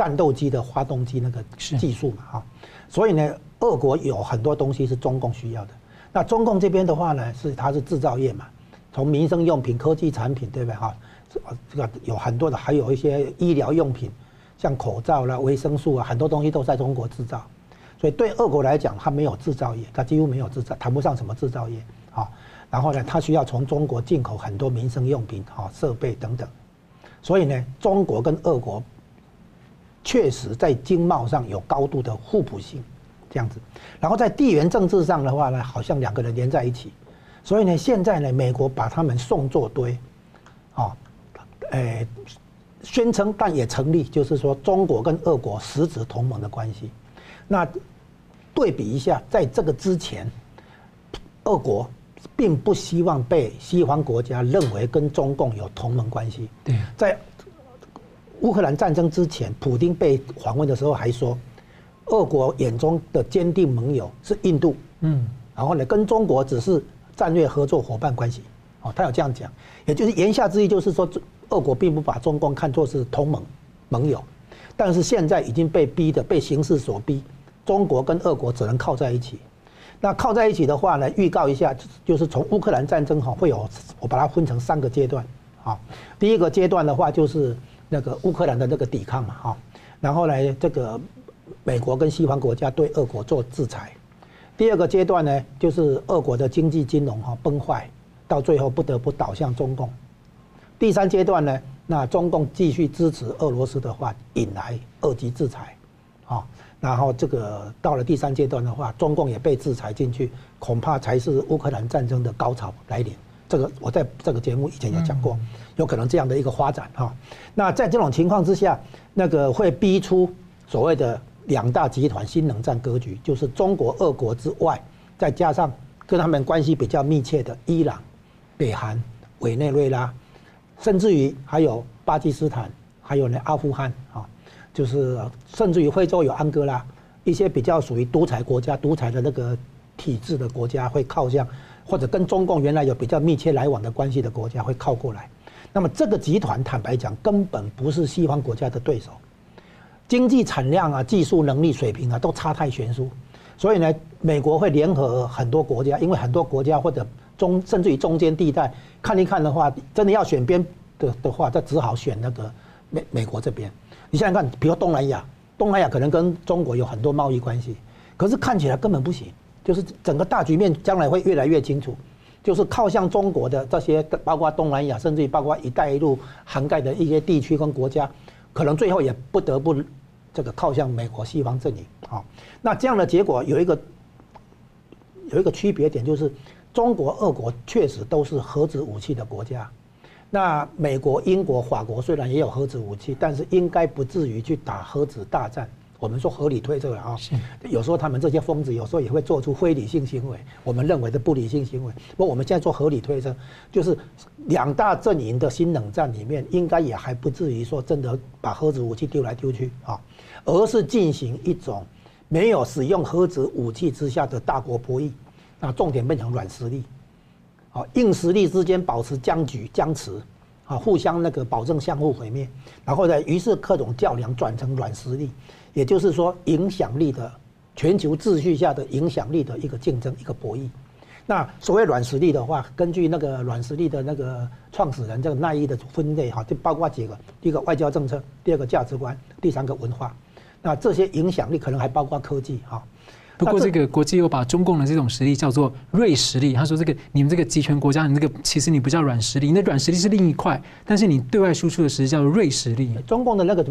战斗机的发动机那个技术嘛，哈，所以呢，俄国有很多东西是中共需要的。那中共这边的话呢，是它是制造业嘛，从民生用品、科技产品，对不对哈？这个有很多的，还有一些医疗用品，像口罩啦、维生素啊，很多东西都在中国制造。所以对俄国来讲，它没有制造业，它几乎没有制造，谈不上什么制造业啊。然后呢，它需要从中国进口很多民生用品、哈设备等等。所以呢，中国跟俄国。确实在经贸上有高度的互补性，这样子。然后在地缘政治上的话呢，好像两个人连在一起。所以呢，现在呢，美国把他们送作堆，啊，诶，宣称但也成立，就是说中国跟俄国实质同盟的关系。那对比一下，在这个之前，俄国并不希望被西方国家认为跟中共有同盟关系。对，在。乌克兰战争之前，普京被访问的时候还说，俄国眼中的坚定盟友是印度，嗯，然后呢，跟中国只是战略合作伙伴关系，哦，他有这样讲，也就是言下之意就是说，俄国并不把中共看作是同盟盟友，但是现在已经被逼的，被形势所逼，中国跟俄国只能靠在一起，那靠在一起的话呢，预告一下，就是从乌克兰战争哈会有，我把它分成三个阶段，啊，第一个阶段的话就是。那个乌克兰的那个抵抗嘛，哈，然后呢，这个美国跟西方国家对俄国做制裁。第二个阶段呢，就是俄国的经济金融哈崩坏，到最后不得不倒向中共。第三阶段呢，那中共继续支持俄罗斯的话，引来二级制裁，啊，然后这个到了第三阶段的话，中共也被制裁进去，恐怕才是乌克兰战争的高潮来临。这个我在这个节目以前也讲过，有可能这样的一个发展哈。那在这种情况之下，那个会逼出所谓的两大集团新冷战格局，就是中国、俄国之外，再加上跟他们关系比较密切的伊朗、北韩、委内瑞拉，甚至于还有巴基斯坦，还有呢阿富汗啊，就是甚至于非洲有安哥拉，一些比较属于独裁国家、独裁的那个体制的国家会靠向。或者跟中共原来有比较密切来往的关系的国家会靠过来，那么这个集团坦白讲根本不是西方国家的对手，经济产量啊、技术能力水平啊都差太悬殊，所以呢，美国会联合很多国家，因为很多国家或者中甚至于中间地带看一看的话，真的要选边的的话，他只好选那个美美国这边。你想想看，比如东南亚，东南亚可能跟中国有很多贸易关系，可是看起来根本不行。就是整个大局面将来会越来越清楚，就是靠向中国的这些，包括东南亚，甚至于包括“一带一路”涵盖的一些地区跟国家，可能最后也不得不这个靠向美国西方阵营啊。那这样的结果有一个有一个区别点，就是中国、俄国确实都是核子武器的国家。那美国、英国、法国虽然也有核子武器，但是应该不至于去打核子大战。我们说合理推测啊，有时候他们这些疯子有时候也会做出非理性行为，我们认为的不理性行为。不过我们现在做合理推测，就是两大阵营的新冷战里面，应该也还不至于说真的把核子武器丢来丢去啊，而是进行一种没有使用核子武器之下的大国博弈，那重点变成软实力，啊，硬实力之间保持僵局僵持，啊，互相那个保证相互毁灭，然后呢，于是各种较量转成软实力。也就是说，影响力的全球秩序下的影响力的一个竞争，一个博弈。那所谓软实力的话，根据那个软实力的那个创始人这个奈伊的分类哈，就包括几个：第一个外交政策，第二个价值观，第三个文化。那这些影响力可能还包括科技哈。不过这个国际又把中共的这种实力叫做锐实力。他说：“这个你们这个集权国家，你这个其实你不叫软实力，你的软实力是另一块，但是你对外输出的实力叫做锐实力。”中共的那个。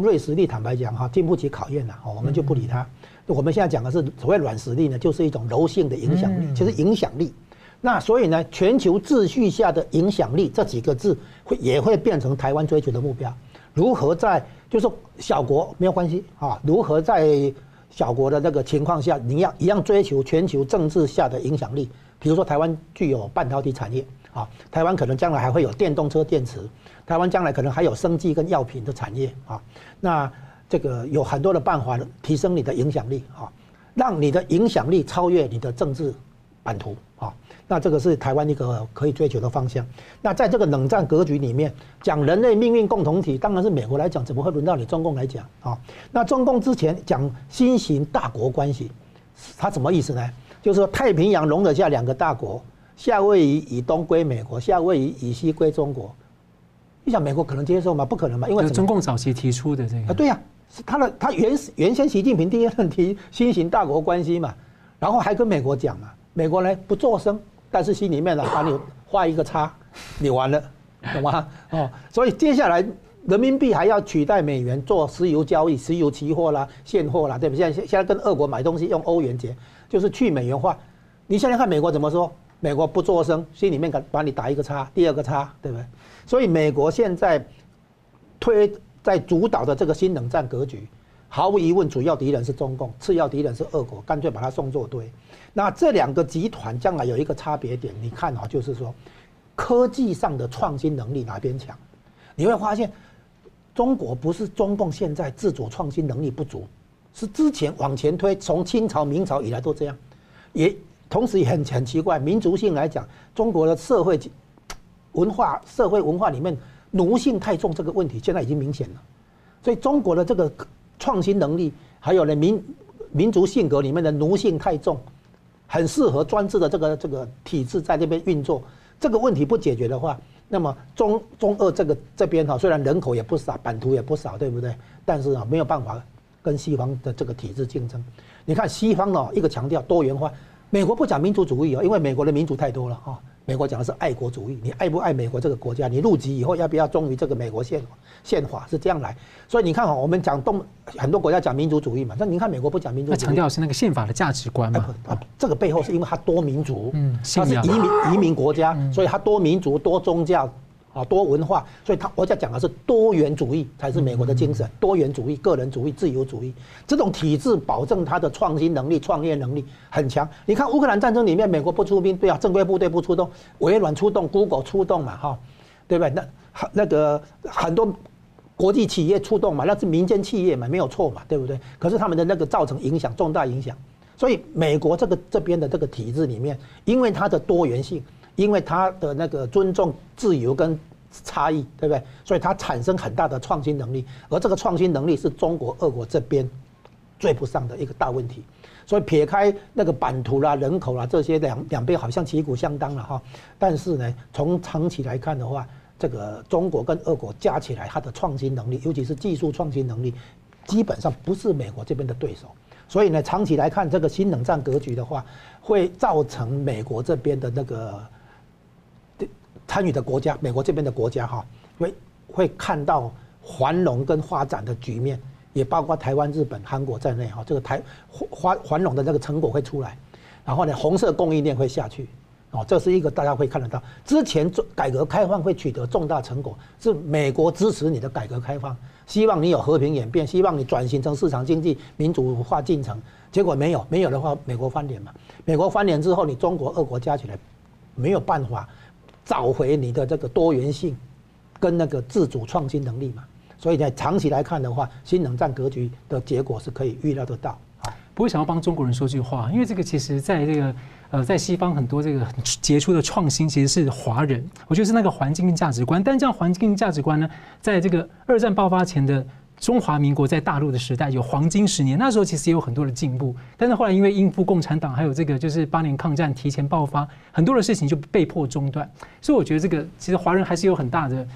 锐实力，坦白讲哈，经不起考验了，我们就不理他。我们现在讲的是所谓软实力呢，就是一种柔性的影响力，其实影响力。那所以呢，全球秩序下的影响力这几个字，会也会变成台湾追求的目标。如何在就是小国没有关系啊？如何在小国的那个情况下，你要一样追求全球政治下的影响力？比如说台湾具有半导体产业啊，台湾可能将来还会有电动车电池。台湾将来可能还有生技跟药品的产业啊，那这个有很多的办法提升你的影响力啊，让你的影响力超越你的政治版图啊，那这个是台湾一个可以追求的方向。那在这个冷战格局里面，讲人类命运共同体，当然是美国来讲，怎么会轮到你中共来讲啊？那中共之前讲新型大国关系，它什么意思呢？就是说太平洋容得下两个大国，夏威夷以东归美国，夏威夷以西归中国。你想美国可能接受吗？不可能吧，因为中共早期提出的这个啊，对呀，是他的他原原先习近平第一任提新型大国关系嘛，然后还跟美国讲嘛，美国呢不作声，但是心里面呢把你画一个叉，你完了，懂吗？哦，所以接下来人民币还要取代美元做石油交易，石油期货啦、现货啦，对不对？现在现在跟俄国买东西用欧元结，就是去美元化。你现在看美国怎么说？美国不作声，心里面敢把你打一个叉，第二个叉，对不对？所以美国现在推在主导的这个新冷战格局，毫无疑问，主要敌人是中共，次要敌人是俄国，干脆把它送作堆。那这两个集团将来有一个差别点，你看啊，就是说科技上的创新能力哪边强？你会发现，中国不是中共现在自主创新能力不足，是之前往前推，从清朝、明朝以来都这样，也。同时也很很奇怪，民族性来讲，中国的社会文化、社会文化里面奴性太重，这个问题现在已经明显了。所以中国的这个创新能力，还有呢民民族性格里面的奴性太重，很适合专制的这个这个体制在这边运作。这个问题不解决的话，那么中中俄这个这边哈，虽然人口也不少，版图也不少，对不对？但是啊，没有办法跟西方的这个体制竞争。你看西方呢，一个强调多元化。美国不讲民族主义哦，因为美国的民族太多了哈。美国讲的是爱国主义，你爱不爱美国这个国家？你入籍以后要不要忠于这个美国宪宪法？是这样来。所以你看哈，我们讲东很多国家讲民族主义嘛，但你看美国不讲民族主义，强调是那个宪法的价值观嘛。啊，这个背后是因为它多民族，嗯，它是移民移民国家，所以它多民族多宗教。啊，多文化，所以他我在讲的是多元主义才是美国的精神。多元主义、个人主义、自由主义这种体制，保证它的创新能力、创业能力很强。你看乌克兰战争里面，美国不出兵，对啊，正规部队不出动，微软出动，Google 出动嘛，哈，对不对？那那个很多国际企业出动嘛，那是民间企业嘛，没有错嘛，对不对？可是他们的那个造成影响，重大影响。所以美国这个这边的这个体制里面，因为它的多元性。因为它的那个尊重自由跟差异，对不对？所以它产生很大的创新能力，而这个创新能力是中国、俄国这边追不上的一个大问题。所以撇开那个版图啦、人口啦这些两两边好像旗鼓相当了哈，但是呢，从长期来看的话，这个中国跟俄国加起来，它的创新能力，尤其是技术创新能力，基本上不是美国这边的对手。所以呢，长期来看，这个新冷战格局的话，会造成美国这边的那个。参与的国家，美国这边的国家哈，会会看到繁荣跟发展的局面，也包括台湾、日本、韩国在内哈，这个台繁繁荣的那个成果会出来，然后呢，红色供应链会下去。哦，这是一个大家会看得到。之前做改革开放会取得重大成果，是美国支持你的改革开放，希望你有和平演变，希望你转型成市场经济民主化进程。结果没有，没有的话，美国翻脸嘛。美国翻脸之后，你中国、俄国加起来没有办法找回你的这个多元性跟那个自主创新能力嘛。所以在长期来看的话，新冷战格局的结果是可以预料得到。啊，不会想要帮中国人说句话，因为这个其实在这个。呃，在西方很多这个杰出的创新其实是华人，我觉得是那个环境跟价值观。但这样环境跟价值观呢，在这个二战爆发前的中华民国在大陆的时代有黄金十年，那时候其实也有很多的进步。但是后来因为应付共产党，还有这个就是八年抗战提前爆发，很多的事情就被迫中断。所以我觉得这个其实华人还是有很大的，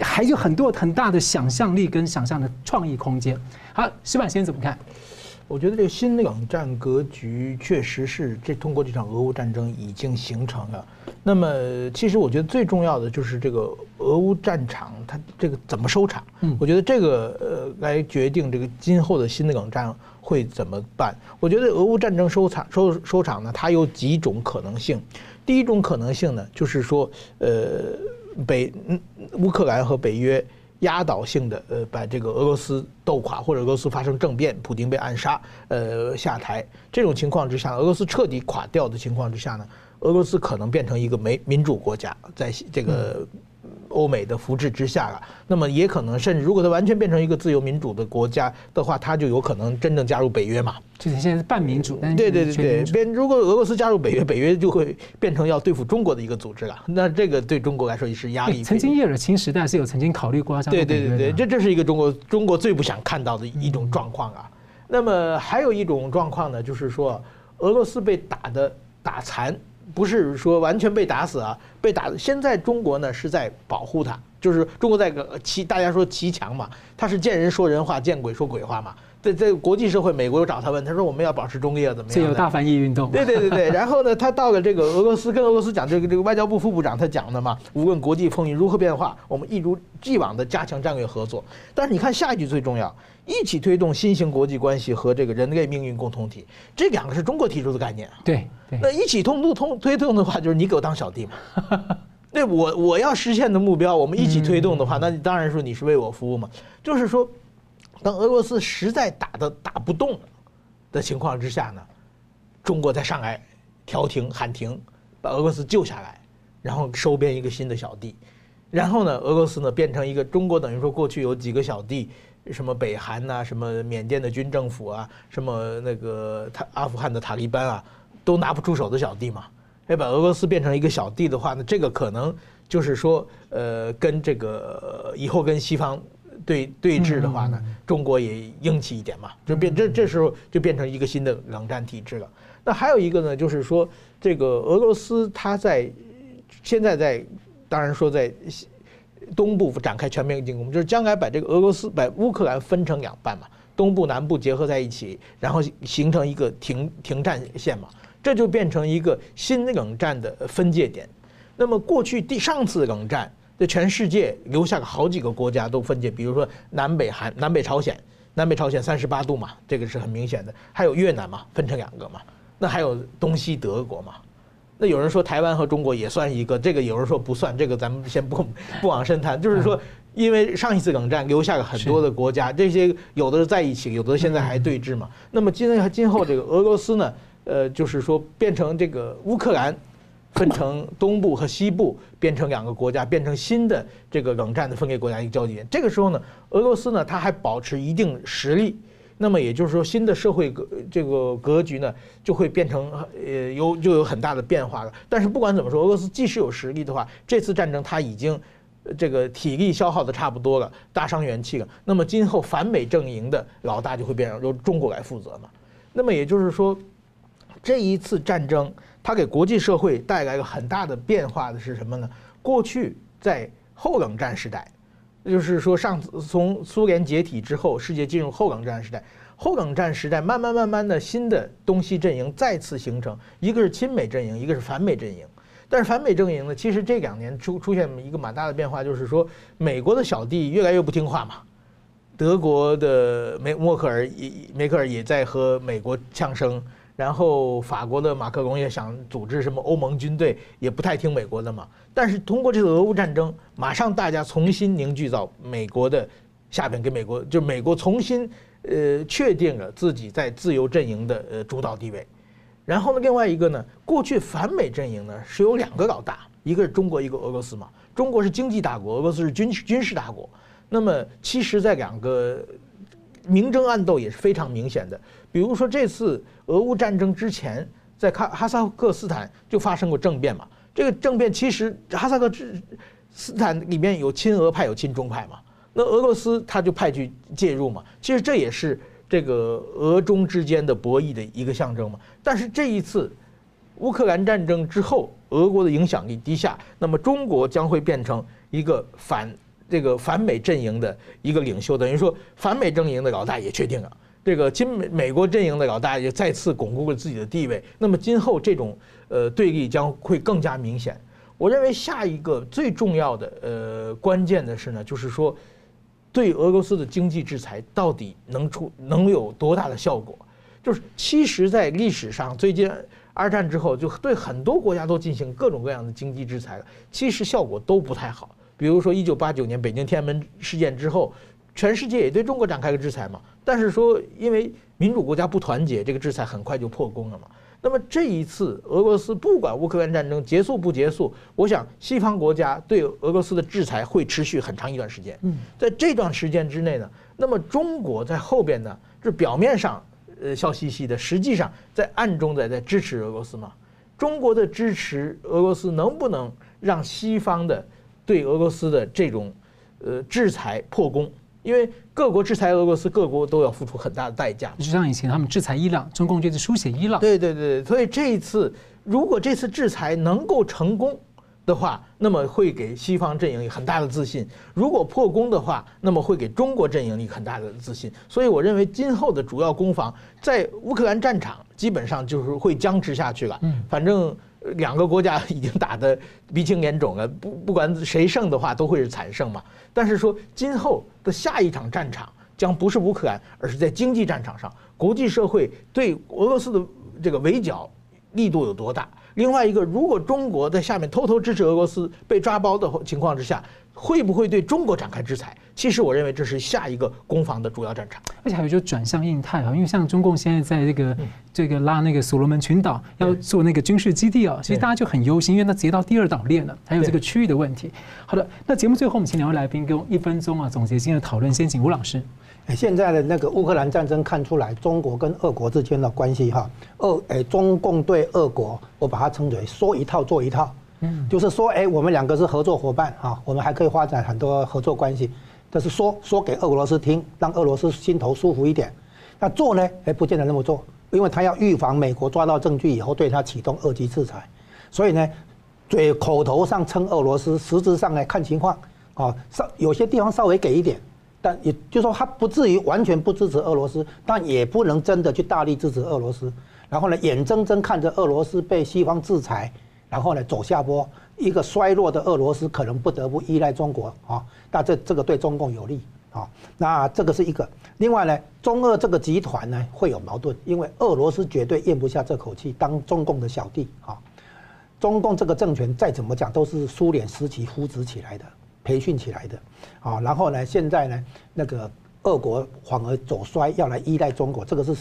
还有很多很大的想象力跟想象的创意空间。好，石板先生怎么看？我觉得这个新冷战格局确实是这通过这场俄乌战争已经形成了。那么，其实我觉得最重要的就是这个俄乌战场它这个怎么收场？嗯，我觉得这个呃来决定这个今后的新的冷战会怎么办。我觉得俄乌战争收场收收场呢，它有几种可能性。第一种可能性呢，就是说呃北嗯乌克兰和北约。压倒性的呃把这个俄罗斯斗垮，或者俄罗斯发生政变，普京被暗杀，呃下台这种情况之下，俄罗斯彻底垮掉的情况之下呢，俄罗斯可能变成一个没民主国家，在这个。欧美的扶持之下了，那么也可能，甚至如果它完全变成一个自由民主的国家的话，它就有可能真正加入北约嘛？就是现在是半民主，但是对对对对，变如果俄罗斯加入北约，北约就会变成要对付中国的一个组织了。那这个对中国来说也是压力。曾经叶尔钦时代是有曾经考虑过加入北约的。对对对对，这这是一个中国中国最不想看到的一种状况啊。那么还有一种状况呢，就是说俄罗斯被打的打残。不是说完全被打死啊，被打。现在中国呢是在保护他，就是中国在个骑，大家说骑墙嘛，他是见人说人话，见鬼说鬼话嘛。在在国际社会，美国又找他问，他说我们要保持中立，怎么样？这有大翻译运动。对对对对，然后呢，他到了这个俄罗斯，跟俄罗斯讲这个这个外交部副部长他讲的嘛，无论国际风云如何变化，我们一如既往的加强战略合作。但是你看下一句最重要。一起推动新型国际关系和这个人类命运共同体，这两个是中国提出的概念啊。对，那一起通通推动的话，就是你给我当小弟嘛。那，我我要实现的目标，我们一起推动的话，那当然说你是为我服务嘛。就是说，当俄罗斯实在打的打不动的情况之下呢，中国在上来调停喊停，把俄罗斯救下来，然后收编一个新的小弟，然后呢，俄罗斯呢变成一个中国等于说过去有几个小弟。什么北韩呐，什么缅甸的军政府啊，什么那个塔阿富汗的塔利班啊，都拿不出手的小弟嘛。哎，把俄罗斯变成一个小弟的话呢，这个可能就是说，呃，跟这个以后跟西方对对峙的话呢，中国也硬气一点嘛，就变这这时候就变成一个新的冷战体制了。那还有一个呢，就是说这个俄罗斯它在现在在，当然说在。东部展开全面进攻，就是将来把这个俄罗斯把乌克兰分成两半嘛，东部南部结合在一起，然后形成一个停停战线嘛，这就变成一个新冷战的分界点。那么过去第上次冷战，在全世界留下了好几个国家都分界，比如说南北韩、南北朝鲜，南北朝鲜三十八度嘛，这个是很明显的，还有越南嘛，分成两个嘛，那还有东西德国嘛。那有人说台湾和中国也算一个，这个有人说不算，这个咱们先不不往深谈。就是说，因为上一次冷战留下了很多的国家，这些有的是在一起，有的现在还对峙嘛。那么今今后这个俄罗斯呢，呃，就是说变成这个乌克兰分成东部和西部，变成两个国家，变成新的这个冷战的分裂国家一个交界点。这个时候呢，俄罗斯呢，它还保持一定实力。那么也就是说，新的社会格这个格局呢，就会变成呃有就有很大的变化了。但是不管怎么说，俄罗斯即使有实力的话，这次战争它已经这个体力消耗的差不多了，大伤元气了。那么今后反美阵营的老大就会变成由中国来负责嘛。那么也就是说，这一次战争它给国际社会带来了很大的变化的是什么呢？过去在后冷战时代。就是说，上次从苏联解体之后，世界进入后冷战时代。后冷战时代，慢慢慢慢的新的东西阵营再次形成，一个是亲美阵营，一个是反美阵营。但是反美阵营呢，其实这两年出出现一个蛮大的变化，就是说美国的小弟越来越不听话嘛。德国的梅默克尔也梅克尔也在和美国呛声，然后法国的马克龙也想组织什么欧盟军队，也不太听美国的嘛。但是通过这次俄乌战争，马上大家重新凝聚到美国的下边，给美国就美国重新呃确定了自己在自由阵营的呃主导地位。然后呢，另外一个呢，过去反美阵营呢是有两个老大，一个是中国，一个俄罗斯嘛。中国是经济大国，俄罗斯是军军事大国。那么，其实，在两个明争暗斗也是非常明显的。比如说，这次俄乌战争之前，在哈哈萨克斯坦就发生过政变嘛。这个政变其实哈萨克斯坦里面有亲俄派，有亲中派嘛。那俄罗斯他就派去介入嘛。其实这也是这个俄中之间的博弈的一个象征嘛。但是这一次乌克兰战争之后，俄国的影响力低下，那么中国将会变成一个反。这个反美阵营的一个领袖，等于说反美阵营的老大也确定了，这个金美美国阵营的老大也再次巩固了自己的地位。那么今后这种呃对立将会更加明显。我认为下一个最重要的呃关键的是呢，就是说对俄罗斯的经济制裁到底能出能有多大的效果？就是其实在历史上，最近二战之后就对很多国家都进行各种各样的经济制裁了，其实效果都不太好。比如说，一九八九年北京天安门事件之后，全世界也对中国展开了制裁嘛。但是说，因为民主国家不团结，这个制裁很快就破功了嘛。那么这一次，俄罗斯不管乌克兰战争结束不结束，我想西方国家对俄罗斯的制裁会持续很长一段时间。嗯在这段时间之内呢，那么中国在后边呢，这表面上呃笑嘻嘻的，实际上在暗中在在支持俄罗斯嘛。中国的支持俄罗斯能不能让西方的？对俄罗斯的这种，呃，制裁破功，因为各国制裁俄罗斯，各国都要付出很大的代价。就像以前他们制裁伊朗，中共就是书写伊朗。对对对，所以这一次，如果这次制裁能够成功的话，那么会给西方阵营很大的自信；如果破功的话，那么会给中国阵营很大的自信。所以我认为今后的主要攻防在乌克兰战场基本上就是会僵持下去了。嗯，反正。两个国家已经打得鼻青脸肿了，不不管谁胜的话，都会是惨胜嘛。但是说今后的下一场战场将不是乌克兰，而是在经济战场上，国际社会对俄罗斯的这个围剿力度有多大？另外一个，如果中国在下面偷偷支持俄罗斯被抓包的情况之下，会不会对中国展开制裁？其实我认为这是下一个攻防的主要战场。而且还有就转向印太啊，因为像中共现在在这个这个拉那个所罗门群岛要做那个军事基地啊，其实大家就很忧心，因为它直接到第二岛链了，还有这个区域的问题。好的，那节目最后我们请两位来宾给我一分钟啊总结今天的讨论，先请吴老师。现在的那个乌克兰战争看出来，中国跟俄国之间的关系哈，俄诶中共对俄国，我把它称为说一套做一套。就是说，哎，我们两个是合作伙伴啊，我们还可以发展很多合作关系。这是说说给俄罗斯听，让俄罗斯心头舒服一点。那做呢？哎，不见得那么做，因为他要预防美国抓到证据以后对他启动二级制裁。所以呢，嘴口头上称俄罗斯，实质上来看情况啊，稍有些地方稍微给一点，但也就是说他不至于完全不支持俄罗斯，但也不能真的去大力支持俄罗斯。然后呢，眼睁睁看着俄罗斯被西方制裁。然后呢，走下坡，一个衰落的俄罗斯可能不得不依赖中国啊，那这这个对中共有利啊。那这个是一个。另外呢，中俄这个集团呢会有矛盾，因为俄罗斯绝对咽不下这口气，当中共的小弟啊。中共这个政权再怎么讲都是苏联时期扶植起来的、培训起来的啊。然后呢，现在呢，那个俄国反而走衰，要来依赖中国，这个是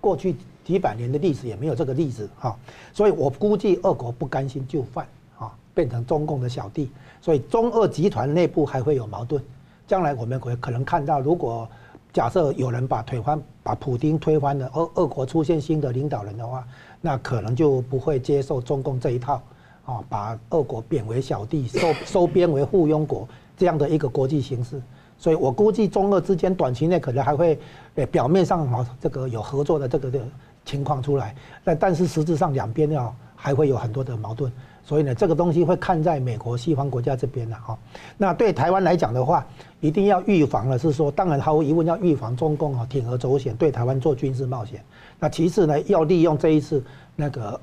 过去。几百年的历史也没有这个例子哈，所以我估计俄国不甘心就范啊，变成中共的小弟，所以中俄集团内部还会有矛盾。将来我们会可能看到，如果假设有人把推翻、把普丁推翻了，俄俄国出现新的领导人的话，那可能就不会接受中共这一套啊，把俄国贬为小弟，收收编为附庸国这样的一个国际形势。所以我估计中俄之间短期内可能还会，诶表面上啊这个有合作的这个的。情况出来，但但是实质上两边要还会有很多的矛盾，所以呢，这个东西会看在美国西方国家这边的哈。那对台湾来讲的话，一定要预防的是说，当然毫无疑问要预防中共啊铤而走险对台湾做军事冒险。那其次呢，要利用这一次那个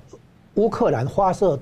乌克兰发射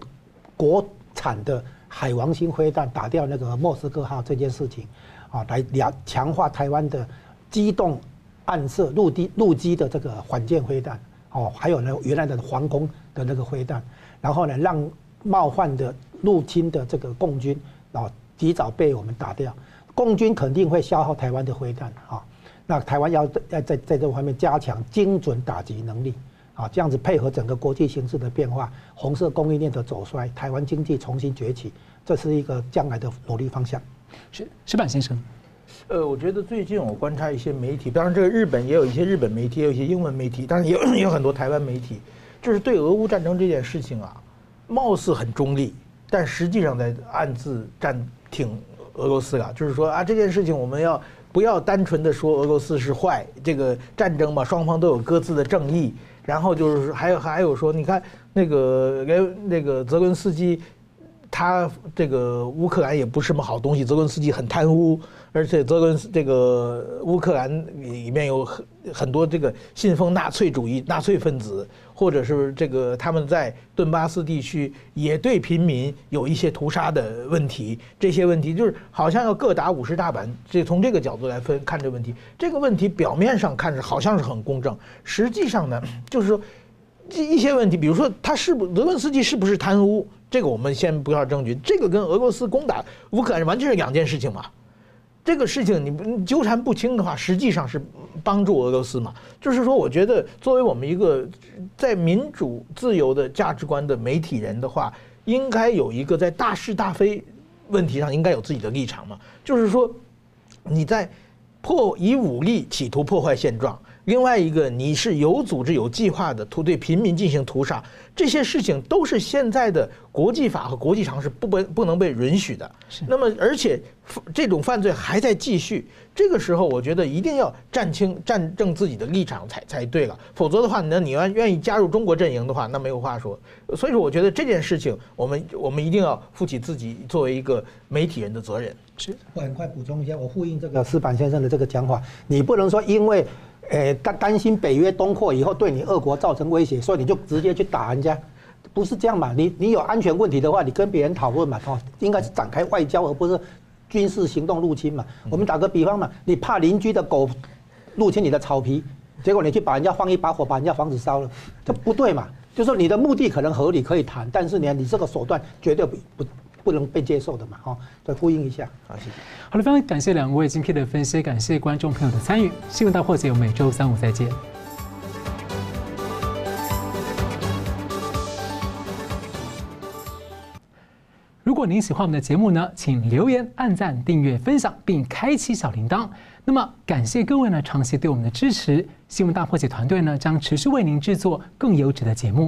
国产的海王星飞弹打掉那个莫斯科号这件事情，啊，来强强化台湾的机动暗射陆地陆基的这个反舰飞弹，哦，还有呢原来的皇宫的那个飞弹，然后呢让冒犯的入侵的这个共军啊及早被我们打掉，共军肯定会消耗台湾的飞弹啊。那台湾要在在在这方面加强精准打击能力，啊，这样子配合整个国际形势的变化，红色供应链的走衰，台湾经济重新崛起，这是一个将来的努力方向。是石板先生，呃，我觉得最近我观察一些媒体，当然这个日本也有一些日本媒体，也有一些英文媒体，当然也有 有很多台湾媒体，就是对俄乌战争这件事情啊，貌似很中立，但实际上在暗自站挺俄罗斯啊，就是说啊，这件事情我们要。不要单纯的说俄罗斯是坏，这个战争嘛，双方都有各自的正义。然后就是还有还有说，你看那个连那个泽伦斯基，他这个乌克兰也不是什么好东西，泽伦斯基很贪污。而且泽伦斯这个乌克兰里面有很很多这个信奉纳粹主义纳粹分子，或者是这个他们在顿巴斯地区也对平民有一些屠杀的问题。这些问题就是好像要各打五十大板。这从这个角度来分看这问题，这个问题表面上看着好像是很公正，实际上呢，就是说这一些问题，比如说他是不泽伦斯基是不是贪污，这个我们先不要证据，这个跟俄罗斯攻打乌克兰完全是两件事情嘛。这个事情你纠缠不清的话，实际上是帮助俄罗斯嘛？就是说，我觉得作为我们一个在民主自由的价值观的媒体人的话，应该有一个在大是大非问题上应该有自己的立场嘛。就是说，你在破以武力企图破坏现状。另外一个，你是有组织、有计划的图对平民进行屠杀，这些事情都是现在的国际法和国际常识不不不能被允许的。那么，而且这种犯罪还在继续，这个时候，我觉得一定要站清、站正自己的立场才才对了。否则的话，那你要愿意加入中国阵营的话，那没有话说。所以说，我觉得这件事情，我们我们一定要负起自己作为一个媒体人的责任。是，我很快补充一下，我呼应这个石板先生的这个讲法，你不能说因为。诶，担担心北约东扩以后对你俄国造成威胁，所以你就直接去打人家，不是这样嘛？你你有安全问题的话，你跟别人讨论嘛，哦，应该是展开外交，而不是军事行动入侵嘛。我们打个比方嘛，你怕邻居的狗入侵你的草皮，结果你去把人家放一把火，把人家房子烧了，这不对嘛？就是说你的目的可能合理，可以谈，但是呢，你这个手段绝对不不。不能被接受的嘛，哈，再呼应一下，好，谢谢。好了，非常感谢两位精辟的分析，感谢观众朋友的参与。新闻大破解，我们每周三五再见。如果您喜欢我们的节目呢，请留言、按赞、订阅、分享，并开启小铃铛。那么，感谢各位呢长期对我们的支持。新闻大破解团队呢将持续为您制作更优质的节目。